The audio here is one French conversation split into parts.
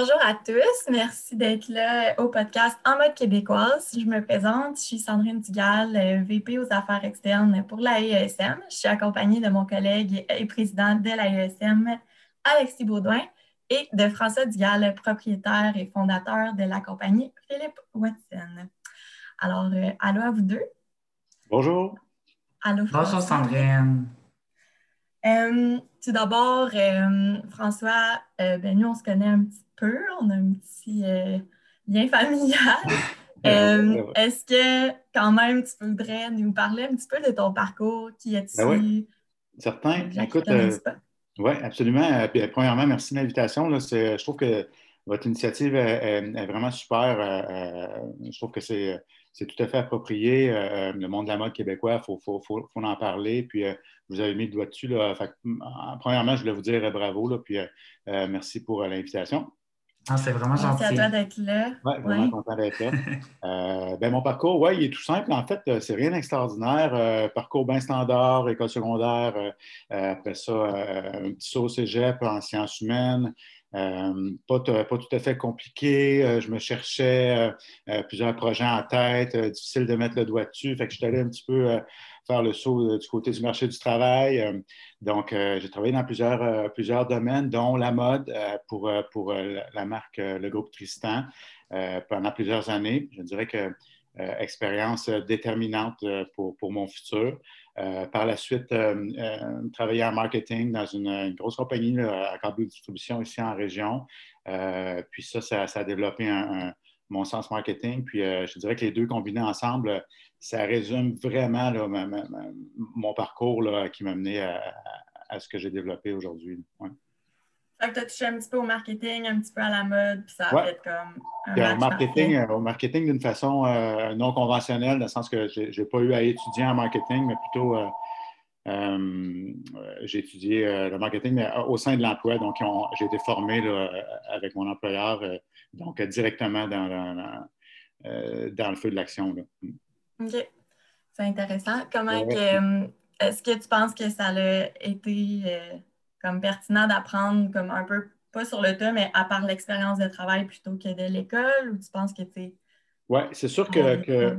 Bonjour à tous, merci d'être là au podcast En mode québécoise. Je me présente, je suis Sandrine Dugal, VP aux affaires externes pour l'AESM. Je suis accompagnée de mon collègue et président de l'AESM, Alexis Baudouin, et de François Dugal, propriétaire et fondateur de la compagnie Philippe Watson. Alors, euh, allô à vous deux. Bonjour. Allô, Bonjour Sandrine. Euh, tout d'abord, euh, François, ben, nous, on se connaît un petit peu, on a un petit lien familial. Est-ce que, quand même, tu voudrais nous parler un petit peu de ton parcours? Qui es-tu? Ben oui. Certain. Écoute, oui, absolument. premièrement, merci de l'invitation. Je trouve que votre initiative est, vraiment super. je trouve que c'est c'est tout à fait approprié. Euh, euh, le monde de la mode québécois, il faut, en parler. Puis, euh, vous avez mis le doigt dessus. Là. premièrement, je voulais vous dire bravo. Là, puis, merci pour l'invitation. Ah, c'est vraiment gentil. Merci à toi d'être là. Oui, vraiment content d'être là. ben, mon parcours, oui, il est tout simple. En fait, c'est rien d'extraordinaire. parcours bien standard, école secondaire. après ça, un petit saut cégep en sciences humaines. Euh, pas, pas, tout à fait compliqué. Euh, je me cherchais euh, plusieurs projets en tête, difficile de mettre le doigt dessus. Fait que je suis allé un petit peu faire le saut du côté du marché du travail. donc, j'ai travaillé dans plusieurs, plusieurs domaines, dont la mode pour, pour la marque, le groupe Tristan, pendant plusieurs années. Je dirais que expérience déterminante pour, pour mon futur. Euh, par la suite, euh, euh, travailler en marketing dans une, grosse compagnie à câble distribution ici en région. puis ça, ça, a développé mon sens marketing. Puis je dirais que les deux combinés ensemble, ça résume vraiment mon parcours qui m'a mené à, ce que j'ai développé aujourd'hui. Fait que tu as touché un petit peu au marketing, un petit peu à la mode, puis ça a fait comme un marketing, euh, Au marketing d'une façon euh, non conventionnelle, dans le sens que je n'ai pas eu à étudier en marketing, mais plutôt euh, j'ai étudié le marketing mais au sein de l'emploi. Donc, j'ai été formé avec mon employeur, donc directement dans, dans, le feu de l'action. OK. C'est intéressant. Comment que est-ce que tu penses que ça a été comme pertinent d'apprendre comme un peu, pas sur le tas, mais à part l'expérience de travail plutôt que de l'école, ou tu penses que tu oui, c'est sûr que,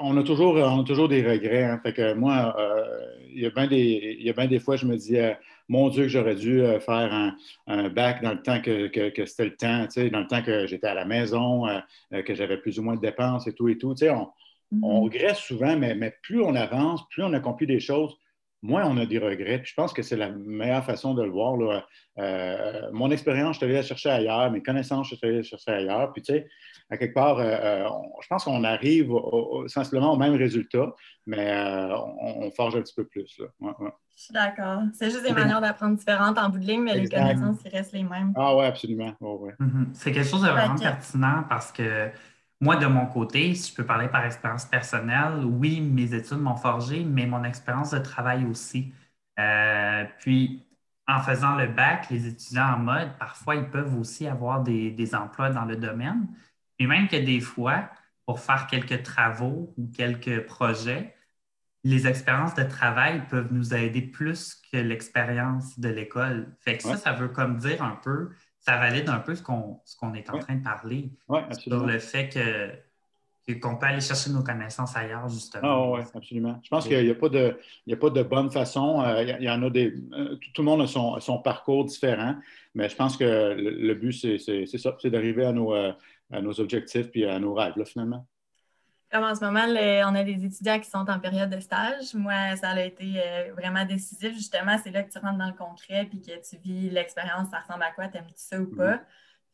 on, a toujours, on a toujours des regrets. Hein. Fait que moi, euh, il, y a bien des, il y a bien des fois, je me dis, euh, mon Dieu, que j'aurais dû euh, faire un, bac dans le temps que, que, c'était le temps, tu sais, dans le temps que j'étais à la maison, que j'avais plus ou moins de dépenses et tout et tout. Tu sais, on, on mm-hmm. regrette souvent, mais, mais plus on avance, plus on accomplit des choses, moins on a des regrets. Puis je pense que c'est la meilleure façon de le voir. Là. Euh, mon expérience, je suis allé la chercher ailleurs. Mes connaissances, je suis allé la chercher ailleurs. Puis tu sais, à quelque part, euh, euh, je pense qu'on arrive sensiblement au même résultat, mais on, forge un petit peu plus. Là. Je suis d'accord. C'est juste des manières d'apprendre différentes en bout de ligne, mais les connaissances, ils restent les mêmes. Ah oui, absolument. Mm-hmm. C'est quelque chose de vraiment pertinent parce que moi, de mon côté, si je peux parler par expérience personnelle, oui, mes études m'ont forgé, mais mon expérience de travail aussi. Euh, puis, en faisant le bac, les étudiants en mode, parfois, ils peuvent aussi avoir des, emplois dans le domaine. Et même que des fois, pour faire quelques travaux ou quelques projets, les expériences de travail peuvent nous aider plus que l'expérience de l'école. Fait que ça, ça veut comme dire un peu ça valide un peu ce qu'on est en train de parler sur le fait que qu'on peut aller chercher nos connaissances ailleurs, justement. Ah oui, absolument. Je pense qu'il n'y a, pas de, a pas de bonne façon. Euh, il, y en a des. Euh, tout, le monde a son, parcours différent, mais je pense que le, but, c'est ça, c'est d'arriver à nos, euh, à nos objectifs puis à nos rêves, finalement. Comme en ce moment, on a des étudiants qui sont en période de stage. Moi, ça a été euh, vraiment décisif. Justement, c'est là que tu rentres dans le concret puis que tu vis l'expérience, ça ressemble à quoi, t'aimes-tu ça ou pas? Mm-hmm.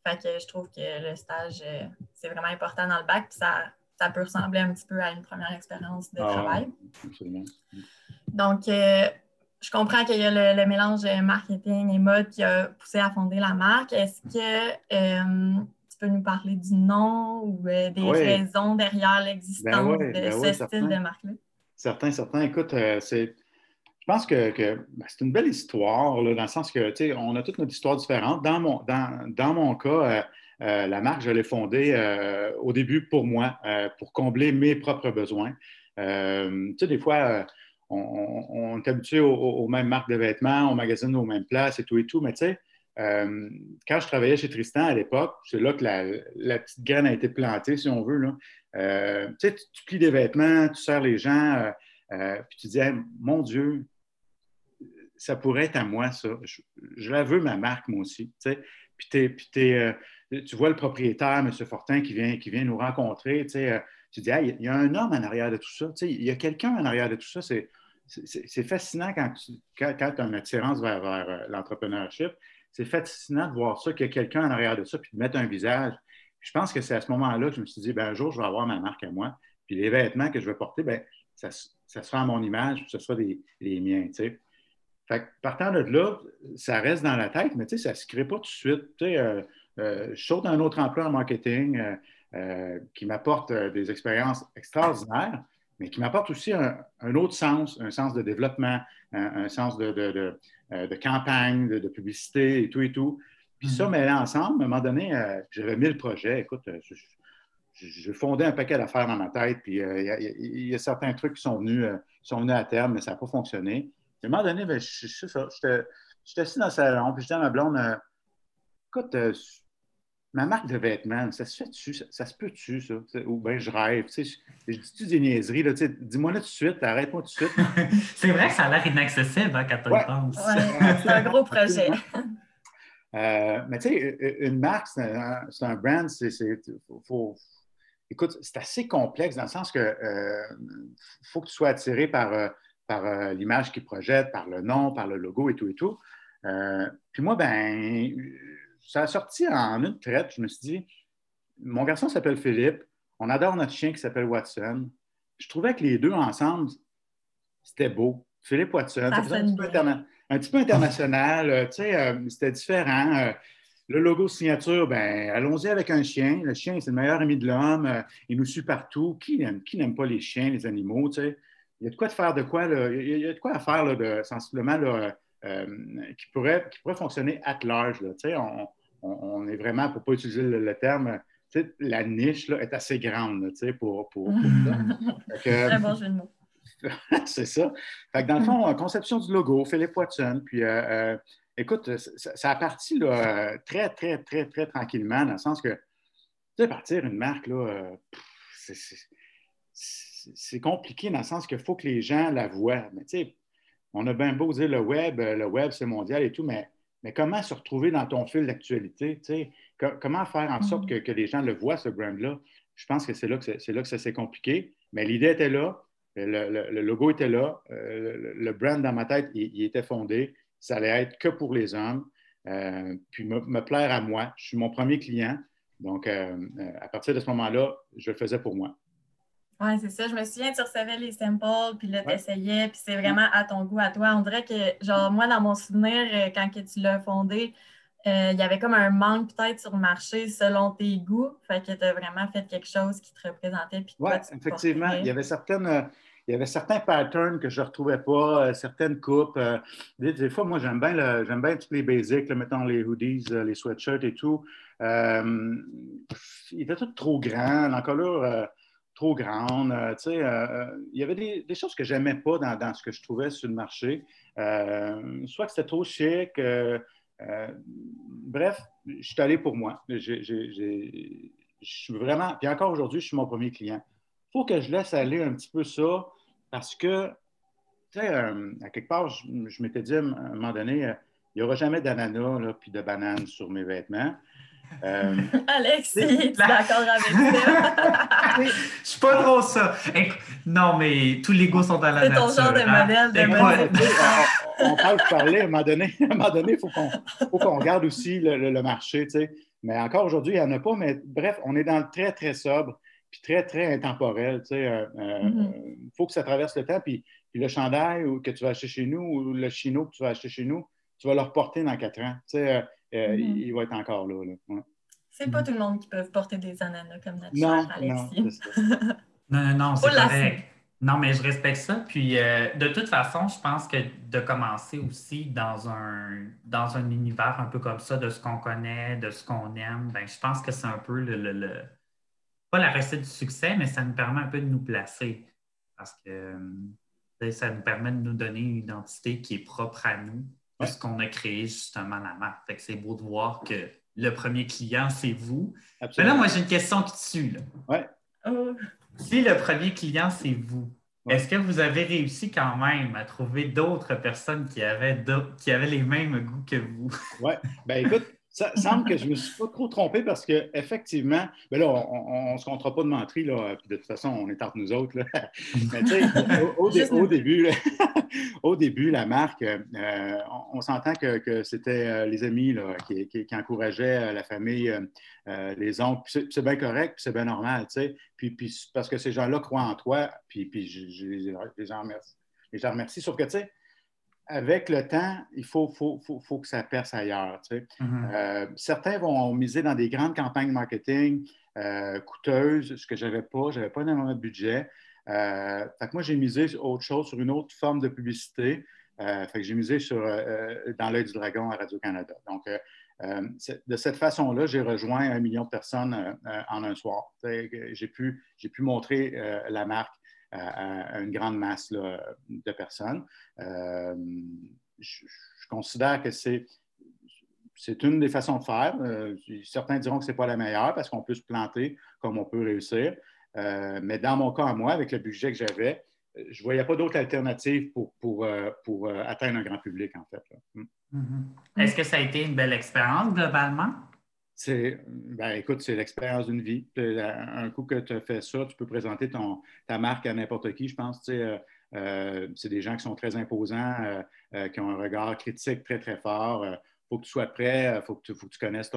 Fait que je trouve que le stage, euh, c'est vraiment important dans le bac. Puis ça, ça peut ressembler un petit peu à une première expérience de ah, travail. Absolument. Donc, euh, je comprends qu'il y a le, mélange marketing et mode qui a poussé à fonder la marque. Est-ce que tu peux nous parler du nom ou euh, des raisons derrière l'existence ben de ben ce style de marque-là? Certains, certains. Écoute, euh, c'est. Je pense que, ben, c'est une belle histoire, dans le sens que, tu sais, on a toute notre histoire différente. Dans mon, dans, dans mon cas, euh, la marque, je l'ai fondée au début pour moi, pour combler mes propres besoins. tu sais, des fois, on, est habitué aux, mêmes marques de vêtements, on magasine aux mêmes places et tout et tout, mais tu sais, quand je travaillais chez Tristan à l'époque, c'est là que la, petite graine a été plantée, si on veut. Là. tu tu, plies des vêtements, tu sers les gens, puis tu dis, mon Dieu, ça pourrait être à moi, ça. Je, la veux, ma marque, moi aussi. Puis, tu vois le propriétaire, M. Fortin, qui vient, qui vient nous rencontrer. tu dis, il y a un homme en arrière de tout ça. Il y a quelqu'un en arrière de tout ça. C'est fascinant quand tu as une attirance vers, euh, l'entrepreneurship. C'est fascinant de voir ça, qu'il y a quelqu'un en arrière de ça, puis de mettre un visage. je pense que c'est à ce moment-là que je me suis dit, ben, un jour, je vais avoir ma marque à moi. Puis les vêtements que je vais porter, ben, ça, sera à mon image, puis ce sera des, les miens. Fait partant de là, ça reste dans la tête, mais ça ne se crée pas tout de suite. Euh, euh, je saute un autre emploi en marketing qui m'apporte des expériences extraordinaires mais qui m'apporte aussi un, autre sens, un sens de développement, un, sens de, euh, campagne, de, publicité et tout et tout. Puis ça, mais mm-hmm. ensemble, à un moment donné, euh, j'avais mis le projet. Écoute, euh, j'ai fondé un paquet d'affaires dans ma tête, puis il y, a certains trucs qui sont venus, sont venus à terme, mais ça n'a pas fonctionné. à un moment donné, ben, j'étais assis dans le salon, puis je disais à ma blonde, écoute, ma marque de vêtements, ça se fait-tu? Ça, se peut-tu, ça? Ou bien je rêve. Tu sais, je, dis-tu des niaiseries? Là, dis-moi là tout de suite, arrête-moi tout de suite. c'est vrai que ça a l'air inaccessible hein, quand on ouais. pense. c'est un gros projet. Euh, mais tu sais, une marque, c'est un, brand, c'est. Écoute, c'est assez complexe dans le sens que euh, faut que tu sois attiré par, euh, par l'image qu'il projette, par le nom, par le logo et tout et tout. puis moi, ben ça a sorti en une traite. Je me suis dit, mon garçon s'appelle Philippe. On adore notre chien qui s'appelle Watson. Je trouvais que les deux ensemble, c'était beau. Philippe Watson, un petit, peu international. Euh, tu sais, euh, c'était différent. Euh, le logo signature, ben, allons-y avec un chien. Le chien, c'est le meilleur ami de l'homme. il nous suit partout. Qui n'aime pas les chiens, les animaux? Tu sais? Il y a de quoi de faire de quoi, il y a de quoi à faire de, sensiblement qui, pourrait, qui pourrait fonctionner at large. Là. Tu sais, on, on, est vraiment, pour ne pas utiliser le, terme, la niche là, est assez grande pour, pour, ça. Très bon jeu de mots. c'est ça. Fait dans le fond, conception du logo, Philippe Watson, puis euh, euh, écoute, ça, a parti là, très, très, très, très tranquillement, dans le sens que, tu sais, partir une marque, là, c'est compliqué dans le sens qu'il faut que les gens la voient. Mais tu sais, on a bien beau dire le web, le web, c'est mondial et tout, mais mais comment se retrouver dans ton fil d'actualité? comment faire en sorte mm. que, les gens le voient, ce brand-là? Je pense que c'est là que, c'est là que ça s'est compliqué. Mais l'idée était là, le, logo était là, euh, le, brand dans ma tête, il, était fondé. Ça allait être que pour les hommes, euh, puis me, plaire à moi. Je suis mon premier client. Donc, euh, à partir de ce moment-là, je le faisais pour moi. Oui, c'est ça. Je me souviens, tu recevais les samples, puis là, tu essayais, puis c'est vraiment à ton goût, à toi. On dirait que, genre, moi, dans mon souvenir, euh, quand que tu l'as fondé, euh, il y avait comme un manque peut-être sur le marché selon tes goûts. Fait que tu as vraiment fait quelque chose qui te représentait. Oui, effectivement. Il y avait certaines. Euh, il y avait certains patterns que je ne retrouvais pas, certaines coupes. des, fois, moi, j'aime bien, j'aime bien tous les basics, mettons les hoodies, les sweatshirts et tout. il était tout trop grand. L'encolure, trop grande. Euh, euh, euh, il y avait des, choses que j'aimais pas dans, ce que je trouvais sur le marché. soit que c'était trop chic. bref, je suis allé pour moi. Je suis vraiment. Puis encore aujourd'hui, je suis mon premier client. Il faut que je laisse aller un petit peu ça parce que, tu sais, à quelque part, je, m'étais dit à un moment donné, il n'y aura jamais d'ananas puis de bananes sur mes vêtements. Euh... Alex, tu es d'accord avec ça? Je suis pas trop ça. Non, mais tous les goûts sont à la nature. C'est ton genre de hein. modèle de mode. on, parle de parler à un moment donné. À un moment donné, il faut qu'on regarde aussi le, marché. Tu sais. Mais encore aujourd'hui, il n'y en a pas. Mais bref, on est dans le très, très sobre puis très, très intemporel. Il euh, euh, mm-hmm. faut que ça traverse le temps. Puis, le chandail que tu vas acheter chez nous ou le chino que tu vas acheter chez nous, tu vas le reporter dans quatre ans. Tu sais, euh, euh, mm-hmm. il, va être encore là. C'est pas tout le monde qui peut porter des ananas comme notre non, Alexis. Non, non, non, c'est correct. Non, mais je respecte ça. Puis, euh, de toute façon, je pense que de commencer aussi dans un, dans un univers un peu comme ça, de ce qu'on connaît, de ce qu'on aime, ben, je pense que c'est un peu le, Pas la recette du succès, mais ça nous permet un peu de nous placer. Parce que ça nous permet de nous donner une identité qui est propre à nous puisqu'on a créé justement la marque. c'est beau de voir que le premier client, c'est vous. Mais là, moi, j'ai une question qui tue. Ouais. Oh. Si le premier client, c'est vous, est-ce que vous avez réussi quand même à trouver d'autres personnes qui avaient, qui avaient les mêmes goûts que vous? Oui. Ben écoute, ça semble que je ne me suis pas trop trompé parce qu'effectivement, ben là, on ne se comptera pas de mentir, là, puis de toute façon, on est entre nous autres. Là. Mais tu sais, au, début, au début, la marque, euh, on, s'entend que, c'était euh, les amis là, qui, qui, encourageaient euh, la famille, les oncles. C'est bien correct, puis c'est bien normal, tu sais. Puis, puis parce que ces gens-là croient en toi, puis, puis je, je, les en remercie. Je les remercie. Sauf que, tu sais, avec le temps, il faut, faut, que ça perce ailleurs. Mm-hmm. Euh, certains vont miser dans des grandes campagnes marketing euh, coûteuses, ce que je n'avais pas. Je n'avais pas énormément de budget. Euh, fait que moi, j'ai misé sur autre chose, sur une autre forme de publicité. fait que j'ai misé sur Dans l'œil du dragon à Radio-Canada. Donc, de cette façon-là, j'ai rejoint un million de personnes en un soir. J'ai pu, pu montrer la marque à, une grande masse de personnes. Euh, je, considère que c'est c'est une des façons de faire. Euh, certains diront que ce n'est pas la meilleure parce qu'on peut se planter comme on peut réussir. Euh, mais dans mon cas, moi, avec le budget que j'avais, je ne voyais pas d'autre alternative pour, pour, pour, atteindre un grand public, en fait. Mm. Mm-hmm. Est-ce que ça a été une belle expérience globalement? C'est, ben, écoute, c'est l'expérience d'une vie. Un coup que tu as fait ça, tu peux présenter ton, ta marque à n'importe qui, je pense. Euh, euh, c'est des gens qui sont très imposants, euh, qui ont un regard critique très, très fort. Il faut que tu sois prêt, il faut, que tu connaisses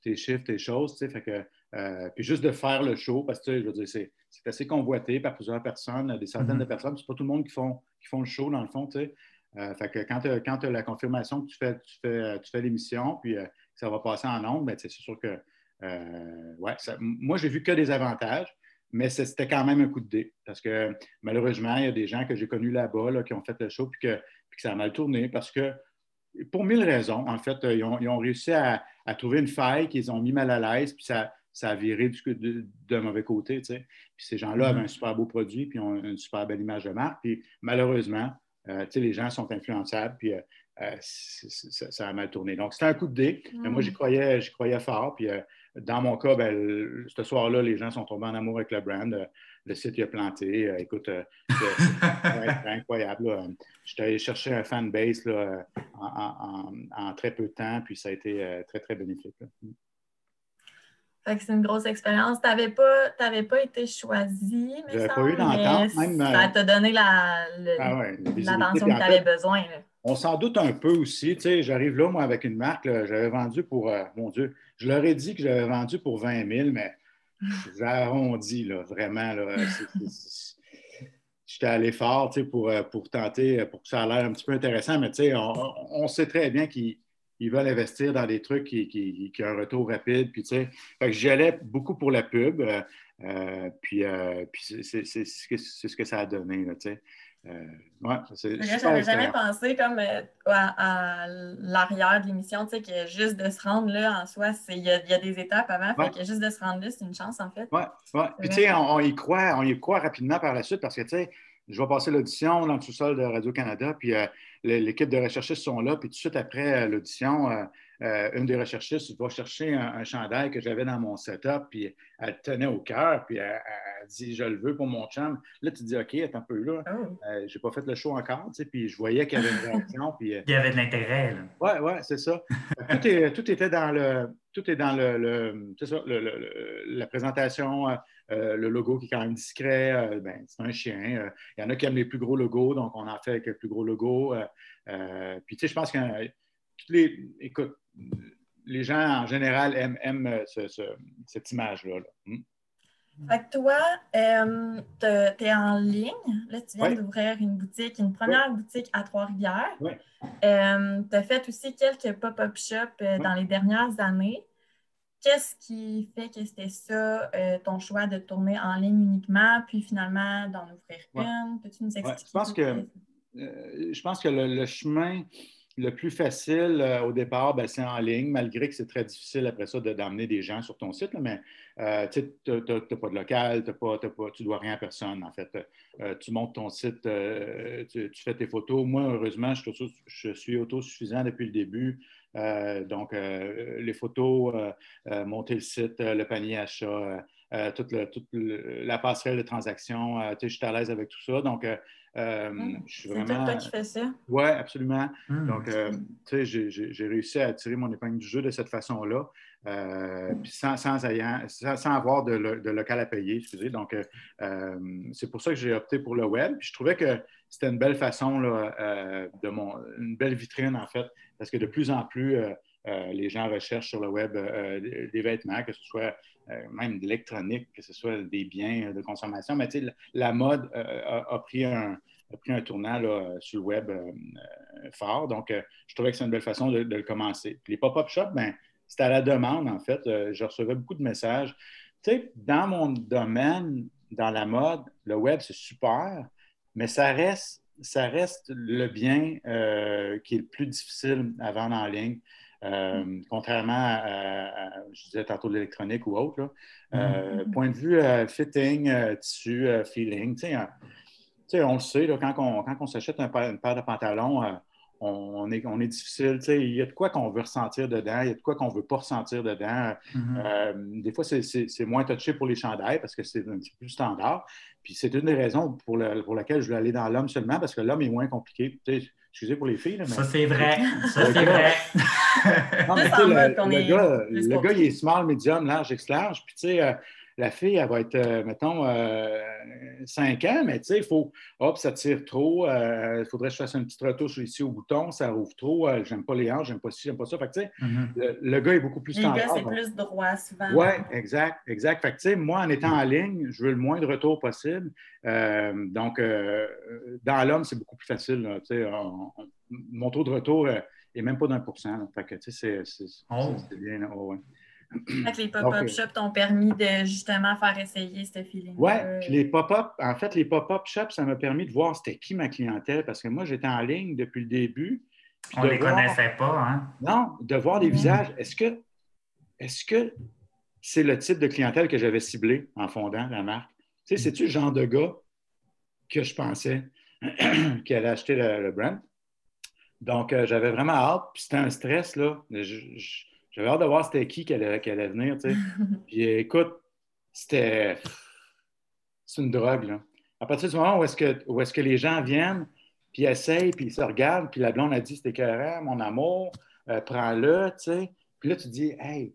tes chiffres, tes choses. Fait que, puis juste de faire le show, parce que je veux dire, c'est, assez convoité par plusieurs personnes, des centaines de mm-hmm. personnes. C'est pas tout le monde qui font, qui font le show, dans le fond. fait que quand tu as, la confirmation que tu fais, tu fais, tu fais l'émission, puis ça va passer en nombre, mais c'est sûr que, euh, ouais, moi, j'ai vu que des avantages, mais c'était quand même un coup de dé. Parce que malheureusement, il y a des gens que j'ai connus là-bas qui ont fait le show puis que, ça a mal tourné parce que, pour mille raisons, en fait, ils ont, réussi à, trouver une faille qu'ils ont mis mal à l'aise, puis ça, ça a viré d'un mauvais côté. Tu sais. Puis ces gens-là avaient mm-hmm. un super beau produit, puis ont une super belle image de marque. Puis malheureusement, euh, les gens sont influençables, puis euh, euh, ça, a mal tourné. Donc, c'était un coup de dé. Mais moi, j'y mm. croyais, croyais fort. Puis, euh, dans mon cas, ben, ce soir-là, les gens sont tombés en amour avec le brand. Euh, le site, il a planté. écoute, c'est incroyable. J'étais allé chercher un fanbase là, en, très peu de temps, puis ça a été très, très bénéfique. Mm. c'est une grosse expérience. Tu n'avais pas, pas été choisi, mais pas eu d'entente. Ça t'a donné l'attention la, ah que tu avais besoin. On s'en doute un peu aussi. Tu sais, j'arrive là, moi, avec une marque, j'avais vendu pour, euh, mon Dieu, je leur ai dit que j'avais vendu pour 20 000, mais j'ai arrondi, là, vraiment. Là, J'étais allé fort tu sais, pour, euh, pour tenter, pour que ça a l'air un petit peu intéressant, mais tu sais, on, sait très bien qu'ils veulent investir dans des trucs qui, qui, qui, ont un retour rapide. Puis, tu sais, fait beaucoup pour la pub. Euh, puis, puis c'est ce que ça a donné. Là, tu sais. Euh, ouais, J'avais jamais pensé comme euh, à, l'arrière de l'émission, tu sais, que juste de se rendre là en soi, il y, a des étapes avant, fait que juste de se rendre là, c'est une chance en fait. Oui, ouais. Puis tu sais, on, y croit, on y croit rapidement par la suite parce que tu sais, je vais passer l'audition dans le sous-sol de Radio-Canada, puis euh, l'équipe de recherchistes sont là, puis tout de suite après l'audition, euh, une des recherchistes va chercher un, chandail que j'avais dans mon setup, puis elle tenait au cœur, puis elle, dit Je le veux pour mon chum. Là, tu dis OK, attends un peu là. Oh. Euh, j'ai pas fait le show encore, tu sais, puis je voyais qu'il y avait une réaction. Puis, euh, Il y avait de l'intérêt. Oui, oui, c'est ça. tout, est, tout, était dans le. Tout est dans le, c'est ça, la présentation, le logo qui est quand même discret. ben, c'est un chien. Il y en a qui aiment les plus gros logos, donc on en fait avec le plus gros logo. puis, tu sais, je pense que les, écoute, les gens en général aiment, euh, cette image-là. Hmm? Fait que toi, euh, tu es en ligne. Là, tu viens d'ouvrir une boutique, une première boutique à Trois-Rivières. Euh, tu as fait aussi quelques pop-up shops dans les dernières années. Qu'est-ce qui fait que c'était ça, ton choix de tourner en ligne uniquement, puis finalement d'en ouvrir une? Peux-tu nous expliquer? je pense que, je pense que le chemin le plus facile euh, au départ, ben, c'est en ligne, malgré que c'est très difficile après ça d'emmener des gens sur ton site. mais euh, tu n'as pas de local, pas, tu ne dois rien à personne, en fait. Euh, tu montes ton site, tu, fais tes photos. Moi, heureusement, je, je suis autosuffisant depuis le début. donc, les photos, monter le site, le panier achat, toute, la passerelle de transaction, je suis à l'aise avec tout ça. Donc, euh, mmh. C'est toi qui fais ça? Oui, absolument. Mmh. Donc, euh, tu sais, j'ai réussi à tirer mon épingle du jeu de cette façon-là, euh, sans, sans, sans, avoir de, local à payer, excusez. Donc, c'est pour ça que j'ai opté pour le web. Puis je trouvais que c'était une belle façon, là, de mon, une belle vitrine, en fait, parce que de plus en plus, les gens recherchent sur le web des vêtements, que ce soit même de l'électronique, que ce soit des biens de consommation. Mais sais, la mode a, pris un, tournant sur le web euh, fort. Donc, euh, je trouvais que c'est une belle façon de, le commencer. les pop-up shops, ben, c'était à la demande, en fait. Euh, je recevais beaucoup de messages. Tu sais, dans mon domaine, dans la mode, le web, c'est super, mais ça reste le bien qui est le plus difficile à vendre en ligne. Contrairement à, je disais tantôt, de l'électronique ou autre. Mm-hmm. Point de vue fitting, tissu, feeling, tu sais, on le sait, quand on, s'achète une paire de pantalons, euh, on, est, on est difficile. Il y a de quoi qu'on veut ressentir dedans, il y a de quoi qu'on ne veut pas ressentir dedans. Mm-hmm. Euh, des fois, c'est moins touché pour les chandails parce que c'est un petit peu plus standard. Puis c'est une des raisons pour, pour laquelle je voulais aller dans l'homme seulement parce que l'homme est moins compliqué. Excusez pour les filles. mais... Ça, c'est vrai. Ça, c'est vrai. non, mais le, gars, le gars, il est small, medium, large, extra large. Puis, tu sais, euh, la fille, elle va être, euh, mettons, 5 euh, ans, mais tu sais, il faut, hop, ça tire trop, euh, il faudrait que je fasse une petite retouche ici au bouton, ça rouvre trop, j'aime pas les hanches, j'aime pas ci, j'aime pas ça. Fait que, tu sais, mm-hmm. le, gars est beaucoup plus standard. Le gars, c'est plus droit souvent. Oui, exact, exact. Fait que, tu sais, moi, en étant en ligne, je veux le moins de retour possible. donc, dans l'homme, c'est beaucoup plus facile. Tu sais, mon taux de retour est même pas d'un pour cent. Fait que, tu sais, c'est oh. bien. Oh, les pop-up shops t'ont permis de justement faire essayer ce feeling. Oui, les pop-up, en fait, les pop-up shops, ça m'a permis de voir c'était qui ma clientèle parce que moi, j'étais en ligne depuis le début. On ne les connaissait pas, hein? Non, de voir des mm. visages. Est-ce que est-ce que c'est le type de clientèle que j'avais ciblé en fondant la marque? Tu sais, c'est-tu le genre de gars que je pensais qui allait acheter le, brand? Donc, euh, j'avais vraiment hâte, puis c'était un stress, là. J'avais hâte de voir c'était qui qui allait, venir, tu sais. Puis écoute, c'était... C'est une drogue, là. À partir du moment où est-ce que, est que les gens viennent, puis essayent, puis ils se regardent, puis la blonde a dit « c'était écœurant, mon amour, euh, prends-le », tu sais. Puis là, tu dis « Hey,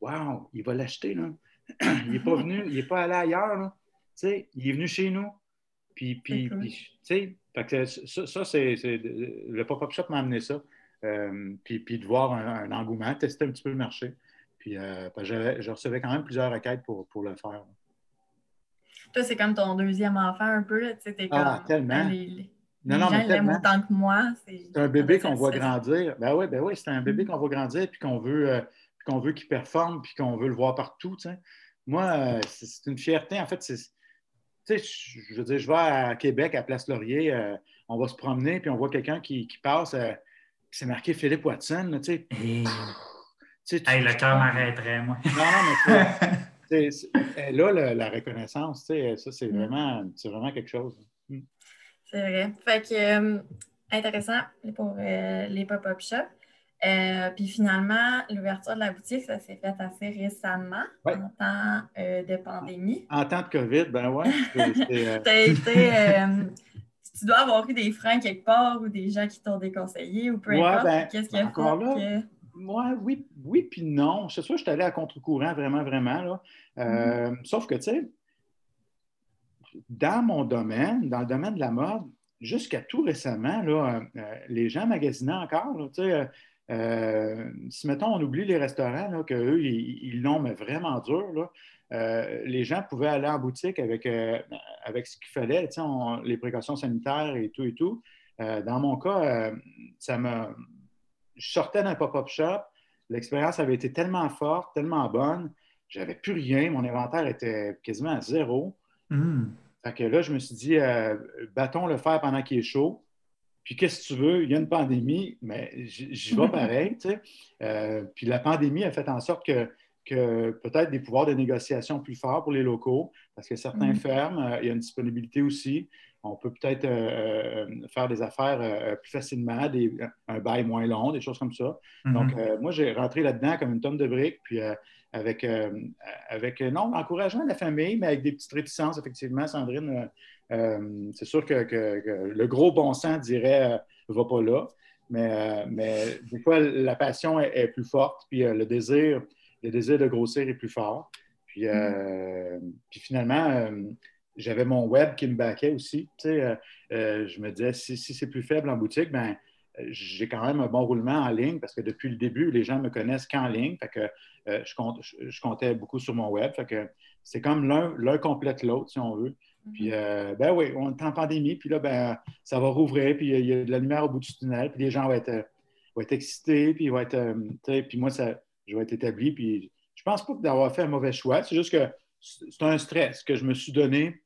wow, il va l'acheter, là. il n'est pas venu, il n'est pas allé ailleurs, là. Tu sais, il est venu chez nous. Puis, puis, tu sais, ça, ça c'est, le pop-up shop m'a amené ça. Euh, puis, de voir un, engouement, tester un petit peu le marché. Puis euh, je recevais quand même plusieurs requêtes pour, le faire. Toi, c'est comme ton deuxième enfant un peu. Là. ah, tellement. Les, non, non, gens l'aiment autant que moi. C'est un bébé qu'on voit grandir. Ben oui, ben oui, c'est un bébé mm-hmm. qu'on voit grandir puis qu'on veut, euh, qu'on veut qu'il performe puis qu'on veut le voir partout. Moi, c'est une fierté. En fait, c'est. je veux dire, je vais à Québec, à Place Laurier, on va se promener, puis on voit quelqu'un qui, qui, passe c'est marqué Philippe Watson, tu sais. le cœur m'arrêterait, moi. non, non, mais c'est, là, la, reconnaissance, tu sais, ça, c'est mm. vraiment, c'est vraiment quelque chose. Mm. C'est vrai. Fait que, euh, intéressant pour euh, les pop-up shops. Euh, puis finalement, l'ouverture de la boutique, ça s'est fait assez récemment, en temps de pandémie. En temps de COVID, ben ouais. tu as été tu dois avoir eu des freins quelque part ou des gens qui t'ont déconseillé ou peu importe. Ben, qu'est-ce qu'il y a encore là? Moi, oui, oui, puis non. C'est sûr, je suis allé à contre-courant, vraiment, vraiment. Là. Euh, mm-hmm. Sauf que, tu sais, dans mon domaine, dans le domaine de la mode, jusqu'à tout récemment, là, euh, les gens magasinaient encore. tu sais, euh, si, mettons, on oublie les restaurants, qu'eux, ils l'ont, mais vraiment dur, là, euh, les gens pouvaient aller en boutique avec, euh, avec ce qu'il fallait, les précautions sanitaires et tout et tout. Dans mon cas, ça me... je sortais d'un pop-up shop, l'expérience avait été tellement forte, tellement bonne, j'avais plus rien, mon inventaire était quasiment à zéro. Hmm. Fait que là, je me suis dit, battons le fer pendant qu'il est chaud. Puis qu'est-ce que tu veux? Il y a une pandémie, mais j'y vais pareil. Euh, puis la pandémie a fait en sorte que, que peut-être des pouvoirs de négociation plus forts pour les locaux, parce que certains mm. ferment, euh, il y a une disponibilité aussi. On peut peut-être euh, faire des affaires plus facilement, des, un bail moins long, des choses comme ça. Mm-hmm. Donc, moi, j'ai rentré là-dedans comme une tonne de briques, puis avec, avec, non, encouragement de la famille, mais avec des petites réticences, effectivement, Sandrine euh, c'est sûr que, le gros bon sens dirait ne euh, va pas là, mais, euh, mais, des fois, la passion est, plus forte, puis le, désir, le désir de grossir est plus fort. Puis, mm. puis finalement, j'avais mon web qui me baquait aussi. je me disais, si, c'est plus faible en boutique, ben, j'ai quand même un bon roulement en ligne parce que depuis le début, les gens me connaissent qu'en ligne. Fait que, je, compte, je, comptais beaucoup sur mon web. Fait que c'est comme l'un complète l'autre, si on veut. Puis, euh, ben oui, on est en pandémie, puis là, ben, ça va rouvrir, puis il y a de la lumière au bout du tunnel, puis les gens vont être, euh, vont être excités, puis vont être, euh, puis moi, ça, je vais être établi, puis je pense pas d'avoir fait un mauvais choix, c'est juste que c'est un stress que je me suis donné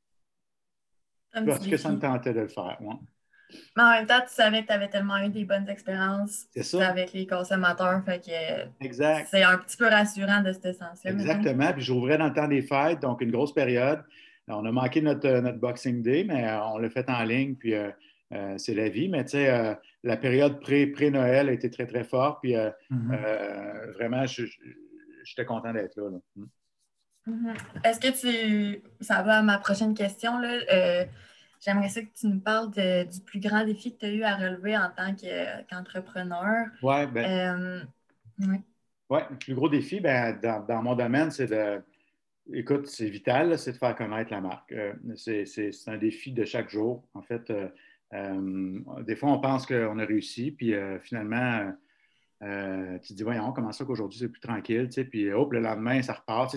parce que ça me tentait de le faire. Mais en même temps, tu savais que tu avais tellement eu des bonnes expériences avec les consommateurs, fait que c'est un petit peu rassurant de ce sens-là. Exactement, puis j'ouvrais dans le temps des fêtes, donc une grosse période. On a manqué notre, euh, notre Boxing Day, mais euh, on l'a fait en ligne, puis euh, c'est la vie. Mais tu sais, la période pré-Noël a été très, très forte. Puis mm-hmm. vraiment, j'étais content d'être là. Mm. Mm-hmm. Est-ce que tu. Ça va à ma prochaine question. J'aimerais ça que tu nous parles du plus grand défi que tu as eu à relever en tant qu'entrepreneur. oui, ben, ouais. le plus gros défi ben, dans, dans, mon domaine, c'est de, Écoute, c'est vital, c'est de faire connaître la marque. Euh, c'est un défi de chaque jour. En fait, euh, euh, des fois, on pense qu'on a réussi, puis finalement, tu te dis, voyons, comment ça qu'aujourd'hui c'est plus tranquille, tu sais, puis hop, le lendemain, ça repart.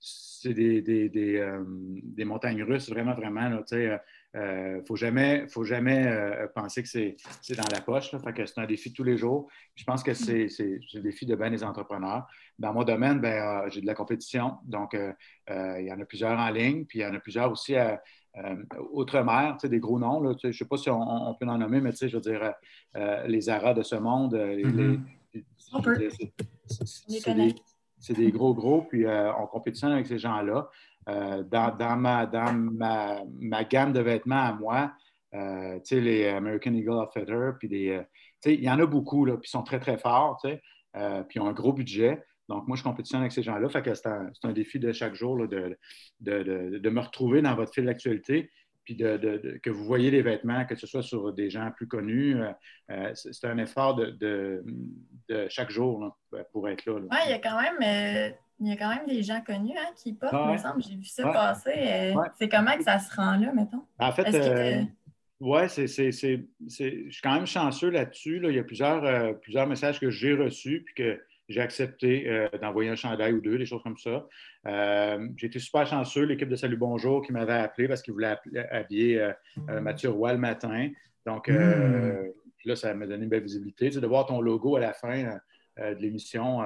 C'est des, montagnes russes, vraiment, vraiment. Ne faut jamais, faut jamais penser que c'est dans la poche. Là, fait que c'est un défi de tous les jours. Je pense que c'est le défi de bien des entrepreneurs. Dans mon domaine, ben, euh, j'ai de la compétition. Donc, euh, euh, il y en a plusieurs en ligne, puis il y en a plusieurs aussi à, outre-mer, des gros noms. je ne sais pas si on, peut en nommer, mais je veux dire, les ARA de ce monde, mm-hmm. C'est des, gros, gros, puis on compétitionne avec ces gens-là. dans, ma, dans ma, gamme de vêtements à moi, les American Eagle Outfitter, puis il y en a beaucoup, là, puis ils sont très, très forts, puis ils ont un gros budget. Donc, moi, je compétitionne avec ces gens-là. Fait que c'est un, défi de chaque jour de, de, me retrouver dans votre fil d'actualité, puis que vous voyez les vêtements, que ce soit sur des gens plus connus. Euh, euh, c'est un effort de, chaque jour pour être là. Oui, il y a quand même. Euh, il y a quand même des gens connus hein, qui portent, il me semble. J'ai vu ça passer. C'est comment que ça se rend là, mettons? En fait, oui, c'est, je suis quand même chanceux là-dessus. Il y a plusieurs, plusieurs messages que j'ai reçus puis que j'ai accepté euh, d'envoyer un chandail ou deux, des choses comme ça. Euh, j'ai été super chanceux, l'équipe de Salut Bonjour qui m'avait appelé parce qu'ils voulaient habiller euh, Mathieu Roy le matin. Donc hmm. là, ça m'a donné une belle visibilité. de voir ton logo à la fin de l'émission.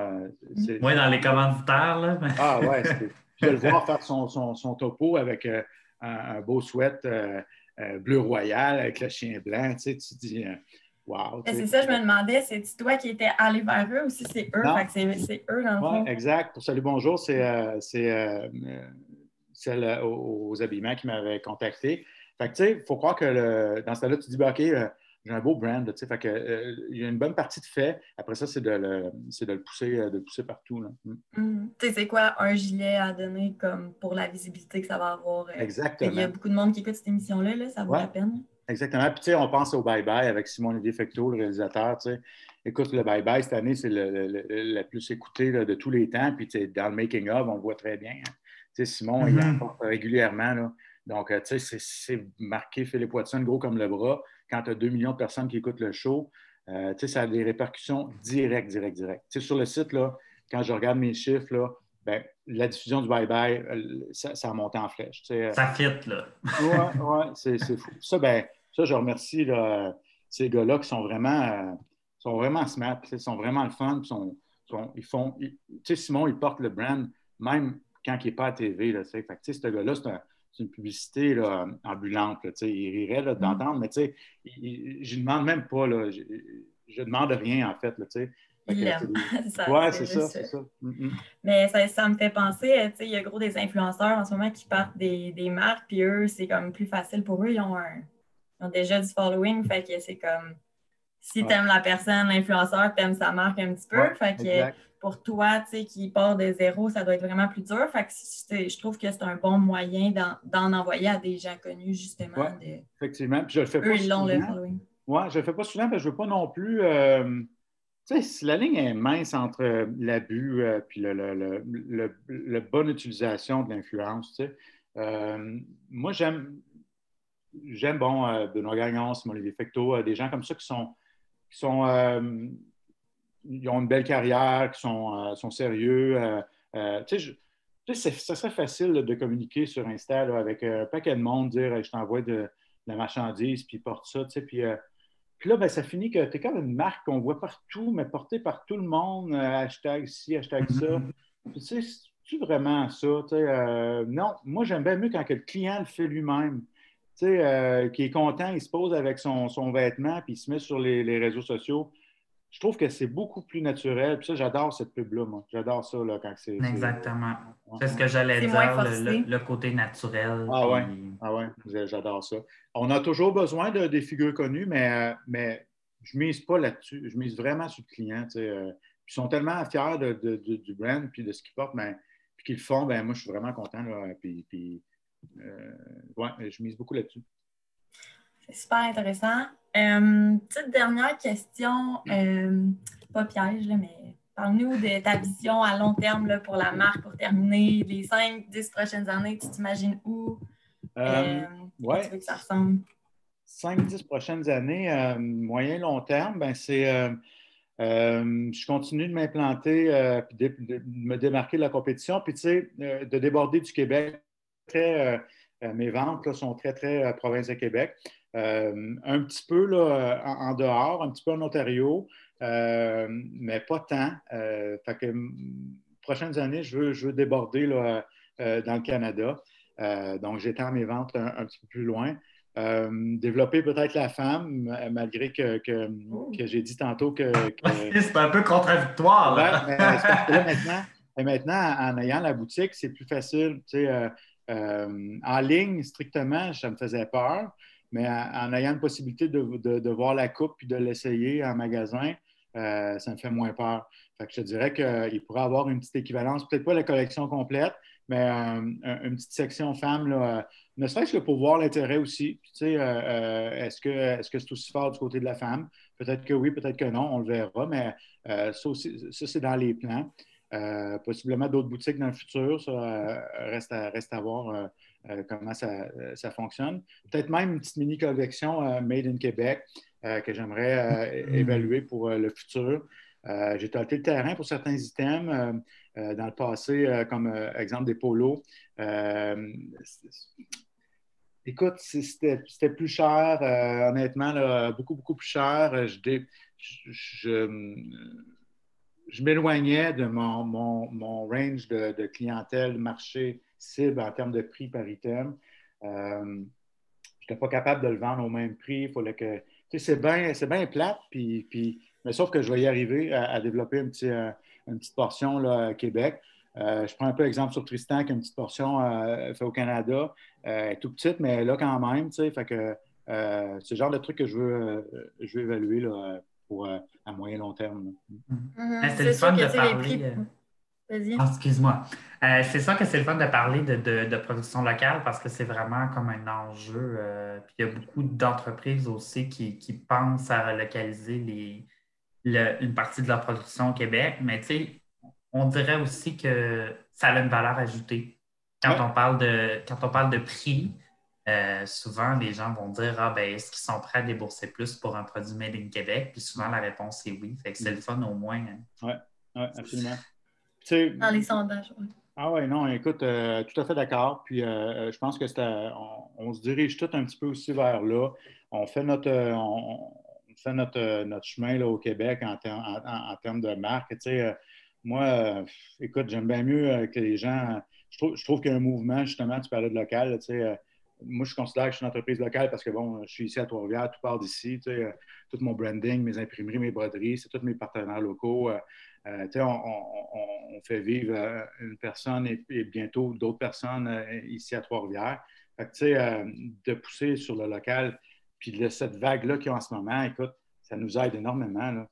oui, dans les commanditaires. Là. ah ouais, de le voir faire son, son, topo avec un, beau sweat bleu royal avec le chien blanc. Tu, sais, tu dis c'est ça, je me demandais, c'est toi qui étais allé vers eux ou si c'est eux? c'est eux dans le fond. Exact. Pour Salut Bonjour, c'est euh, euh, celle euh, aux, habillements qui m'avait contacté. Fait que tu sais, il faut croire que dans ce cas-là, tu dis, bah, OK, j'ai un beau brand, tu sais, fait que, il y a une bonne partie de fait. Après ça, c'est de le, de le pousser, de pousser partout. Mm. Mm. Tu sais, c'est quoi un gilet à donner comme pour la visibilité que ça va avoir? Exactement. Il y a beaucoup de monde qui écoute cette émission-là, là, ça vaut la peine. Exactement. Puis, tu sais, on pense au Bye Bye avec Simon Olivier Fecteau, le réalisateur. Tu sais. Écoute, le Bye Bye, cette année, c'est le, plus écouté de tous les temps. Puis, tu sais, dans le making-of, on le voit très bien. Hein. Tu sais, Simon, il en mm-hmm. régulièrement. Là. Donc, euh, tu sais, c'est marqué Philippe Watson gros comme le bras. Quand tu as 2 millions de personnes qui écoutent le show, euh, tu sais, ça a des répercussions directes, directes, directes. Tu sais, sur le site, là, quand je regarde mes chiffres, là, ben, la diffusion du bye-bye, euh, ça, ça, a monté en flèche. Euh. Ça fit, là. oui, ouais, c'est fou. Ça, ben, ça, je remercie ces gars-là qui sont vraiment, euh, sont vraiment smart, ils sont vraiment le fun. Sont, ils font, tu sais, Simon, il porte le brand même quand il n'est pas à TV. Là, fait que, ce gars-là, une publicité là, ambulante. il rirait mm. d'entendre, mais tu sais, je ne demande même pas. Là, je ne demande rien, en fait. Là, il Ouais, c'est ça, c'est ça. Mm, mm. Mais ça, me fait penser, tu sais, il y a gros des influenceurs en ce moment qui partent des, des marques, puis eux, c'est comme plus facile pour eux. Ils ont, un, déjà du following, fait que c'est comme si tu aimes la personne, l'influenceur, tu aimes sa marque un petit peu. fait que pour toi, tu sais, qui part de zéro, ça doit être vraiment plus dur. Fait que je trouve que c'est un bon moyen d'en envoyer à des gens connus, justement. Effectivement. Puis je le fais pas Eux, ils l'ont le following. Oui, je le fais pas souvent parce que je veux pas non plus. Euh, tu sais, la ligne est mince entre l'abus et euh, puis le, le, bonne utilisation de l'influence. Tu sais. Euh, moi, j'aime, j'aime, bon, Benoît Gagnon, Simon Olivier Fecto, des gens comme ça qui sont, qui sont ils ont une belle carrière, qui sont, euh, sont sérieux. Euh, euh, tu sais, ça serait facile de communiquer sur Insta avec un paquet de monde, dire je t'envoie de, la marchandise, puis porte ça. Tu sais, puis, puis là, ben, ça finit que tu es comme une marque qu'on voit partout, mais portée par tout le monde. hashtag ci, hashtag ça. Mm-hmm. tu sais, c'est vraiment ça? non, moi, j'aime bien mieux quand le client le fait lui-même. Tu sais, qui est content, il se pose avec son, vêtement, puis il se met sur les réseaux sociaux je trouve que c'est beaucoup plus naturel. Puis ça, j'adore cette pub-là, moi. J'adore ça là, quand c'est. Exactement. C'est ce que j'allais dire, le, côté naturel. Ah ouais. Ah ouais, j'adore ça. On a toujours besoin de, des figures connues, mais, mais je ne mise pas là-dessus. Je mise vraiment sur le client. Euh. ils sont tellement fiers de, du brand puis de ce qu'ils portent, mais, puis qu'ils le font, ben moi, je suis vraiment content. Là, puis, puis euh, ouais, je mise beaucoup là-dessus. C'est super intéressant. Euh, petite dernière question, euh, pas piège, mais parle-nous de ta vision à long terme pour la marque pour terminer les 5-10 prochaines années. Tu t'imagines où? Euh, tu veux que ça ressemble? 5-10 prochaines années, moyen long terme, ben c'est je continue de m'implanter de, de, me démarquer de la compétition, puis tu sais, de déborder du Québec. Mes ventes là, sont très, très province de Québec. Euh, un petit peu là, en, dehors, un petit peu en Ontario, euh, mais pas tant. Euh, fait que, prochaines années, je veux, je veux déborder là, dans le Canada. donc, j'étends mes ventes un, petit peu plus loin. développer peut-être la femme, malgré que, que, oh. j'ai dit tantôt que. c'est un peu contradictoire. mais, maintenant, maintenant, en ayant la boutique, c'est plus facile. Tu sais, en ligne, strictement, ça me faisait peur. Mais en, ayant la possibilité de, voir la coupe puis de l'essayer en magasin, euh, ça me fait moins peur. Fait que je te dirais qu'il pourrait avoir une petite équivalence, peut-être pas la collection complète, mais euh, une petite section euh, ne serait-ce que pour voir l'intérêt aussi. est-ce que est-ce que c'est aussi fort du côté de la femme? Peut-être que oui, peut-être que non, on le verra, mais ça, ça c'est dans les plans. Possiblement d'autres boutiques dans le futur, ça reste, à, reste à voir euh, comment euh, ça, fonctionne. Peut-être même une petite mini-collection euh, Made in Québec que j'aimerais mm. évaluer pour le futur. J'ai tenté le terrain pour certains items. dans le passé, comme exemple des polos. écoute, c'était plus cher, honnêtement, beaucoup, beaucoup plus cher. Je, m'éloignais de mon, range de, de clientèle, marché cible en termes de prix par item. Euh, je n'étais pas capable de le vendre au même prix. Fallait que. C'est bien plate, puis, mais sauf que je vais y arriver à, développer euh, une petite portion là, à Québec. Euh, je prends un peu exemple sur Tristan, qui a une petite portion faite au Canada, tout petite, mais là quand même, tu sais, fait que c'est le genre de truc que je veux, je veux évaluer là, pour à moyen long terme. Mm-hmm. C'est le fun de parler. Ah, excuse-moi. Euh, c'est ça que c'est le fun de parler de, production locale parce que c'est vraiment comme un enjeu. Euh, puis il y a beaucoup d'entreprises aussi qui, pensent à relocaliser les, une partie de leur production au Québec. Mais tu sais, on dirait aussi que ça a une valeur ajoutée. Quand, on, parle de, quand on parle de prix, euh, souvent les gens vont dire Ah, ben, est-ce qu'ils sont prêts à débourser plus pour un produit made in Québec? Puis souvent la réponse est oui. Fait que c'est le fun au moins. Hein. Oui, ouais, absolument. Dans les sondages, oui. Ah oui, non, écoute, euh, tout à fait d'accord. Puis euh, je pense que on, se dirige tout un petit peu aussi vers là. On fait notre, on, fait notre, notre chemin là, au Québec en, en, termes de marque. Tu sais, moi, écoute, j'aime bien mieux que les gens. je trouve, qu'il y a un mouvement, justement, tu parlais de local. Moi, je considère que je suis une entreprise locale parce que, bon, je suis ici à Trois-Rivières, tout part d'ici. tout mon branding, mes imprimeries, mes broderies, c'est tous mes partenaires locaux. on, on, fait vivre une personne et, bientôt d'autres personnes ici à Trois-Rivières. de pousser sur le local, puis cette vague-là qu'il y a en ce moment, écoute, ça nous aide énormément. Là,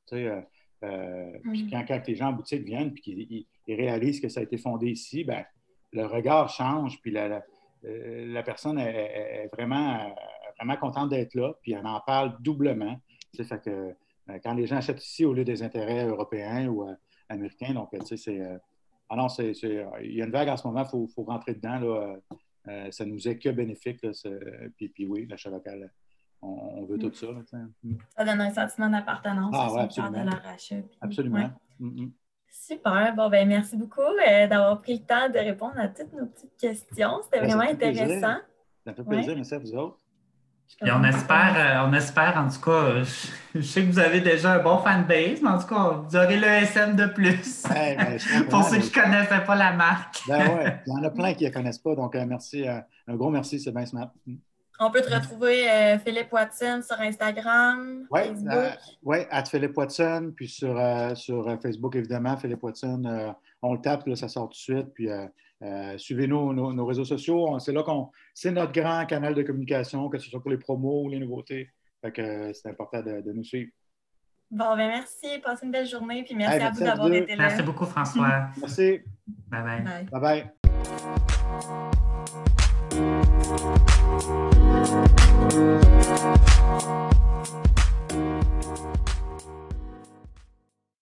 euh, puis quand, les gens en boutique viennent et qu'ils réalisent que ça a été fondé ici, ben, le regard change, puis la, euh, personne est, vraiment, vraiment contente d'être là, puis elle en parle doublement. Fait que, euh, quand les gens achètent ici au lieu des intérêts européens ou américains, donc, tu sais, c'est. ah non, c'est, il y a une vague en ce moment, il faut, faut, rentrer dedans. Là, ça nous est que bénéfique. puis, puis oui, l'achat local on, veut tout ça. Ça donne un sentiment d'appartenance ah, ouais, absolument. de l'achat. Absolument. Mm, mm. Super. Bon, ben merci beaucoup euh, d'avoir pris le temps de répondre à toutes nos petites questions. C'était ben, vraiment intéressant. Ça fait plaisir. Merci à vous autres. Et on espère, euh, on espère, en tout cas, je, sais que vous avez déjà un bon fanbase, mais en tout cas, vous aurez le SM de plus. Ben, Pour ceux qui ne connaissaient pas la marque. ben ouais, il y en a plein qui ne connaissent pas, donc euh, merci, un gros merci, c'est bien smart. On peut te retrouver euh, Philippe Watson sur Instagram, Facebook. Euh, oui, à Philippe Watson, puis sur, euh, sur Facebook, évidemment, Philippe Watson. on le tape, là, ça sort tout de suite. Puis suivez-nous nos, réseaux sociaux. C'est là qu'on. C'est notre grand canal de communication, que ce soit pour les promos ou les nouveautés. Fait que c'est important de, nous suivre. Bon, ben merci. Passez une belle journée. Puis merci, à vous d'avoir été là. Merci beaucoup, François. merci. Bye bye. Bye bye. bye. Thank you.